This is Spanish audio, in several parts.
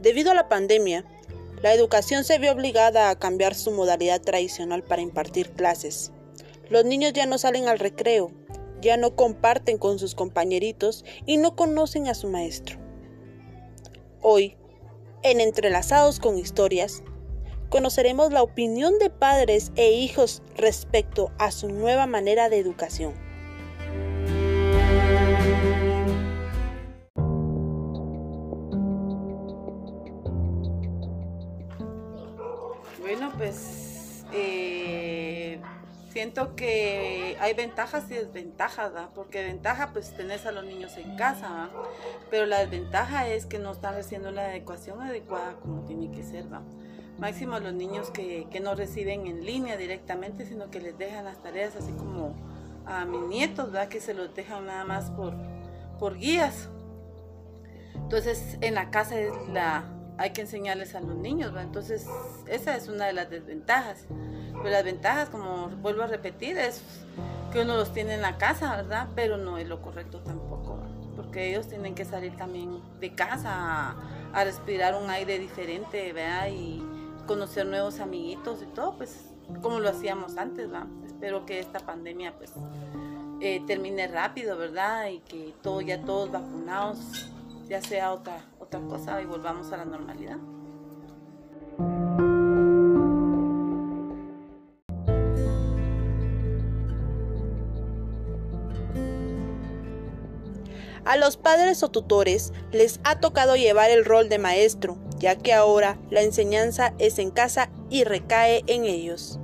Debido a la pandemia, la educación se vio obligada a cambiar su modalidad tradicional para impartir clases. Los niños ya no salen al recreo, ya no comparten con sus compañeritos y no conocen a su maestro. Hoy, en Entrelazados con Historias, conoceremos la opinión de padres e hijos respecto a su nueva manera de educación. Bueno, pues eh, siento que hay ventajas y desventajas, ¿verdad? Porque ventaja pues tenés a los niños en casa, ¿verdad? Pero la desventaja es que no están haciendo la adecuación adecuada como tiene que ser, ¿verdad? Máximo a los niños que, que no reciben en línea directamente, sino que les dejan las tareas así como a mis nietos, ¿verdad? Que se los dejan nada más por, por guías. Entonces en la casa es la, hay que enseñarles a los niños. Entonces esa es una de las desventajas. Pero las ventajas, como vuelvo a repetir, es que uno los tiene en la casa, ¿verdad? Pero no es lo correcto tampoco, porque ellos tienen que salir también de casa a, a respirar un aire diferente, ¿verdad? Y conocer nuevos amiguitos y todo, pues como lo hacíamos antes, ¿verdad? Espero que esta pandemia pues eh, termine rápido, ¿verdad? Y que todo, ya todos vacunados, ya sea otra, y volvamos a la normalidad. A los padres o tutores les ha tocado llevar el rol de maestro, ya que ahora la enseñanza es en casa y recae en ellos.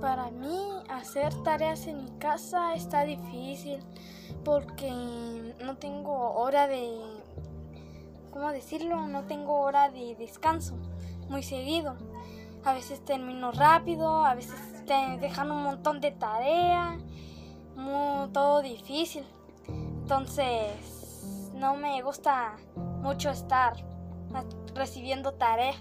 Para mí hacer tareas en mi casa está difícil porque no tengo hora de, ¿cómo decirlo? No tengo hora de descanso muy seguido. A veces termino rápido, a veces te dejan un montón de tarea, muy, todo difícil. Entonces, no me gusta mucho estar recibiendo tareas.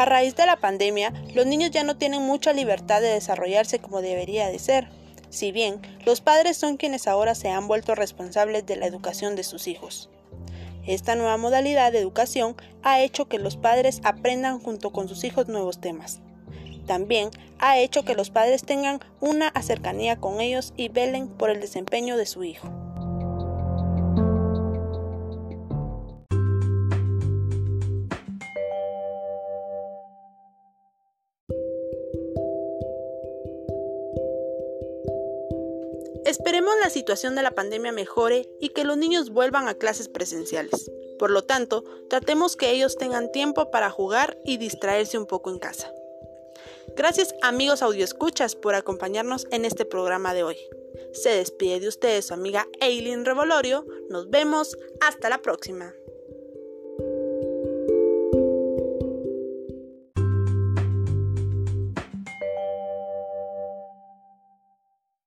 A raíz de la pandemia, los niños ya no tienen mucha libertad de desarrollarse como debería de ser. Si bien los padres son quienes ahora se han vuelto responsables de la educación de sus hijos. Esta nueva modalidad de educación ha hecho que los padres aprendan junto con sus hijos nuevos temas. También ha hecho que los padres tengan una cercanía con ellos y velen por el desempeño de su hijo. Esperemos la situación de la pandemia mejore y que los niños vuelvan a clases presenciales. Por lo tanto, tratemos que ellos tengan tiempo para jugar y distraerse un poco en casa. Gracias amigos audioescuchas por acompañarnos en este programa de hoy. Se despide de ustedes su amiga Eileen Revolorio. Nos vemos hasta la próxima.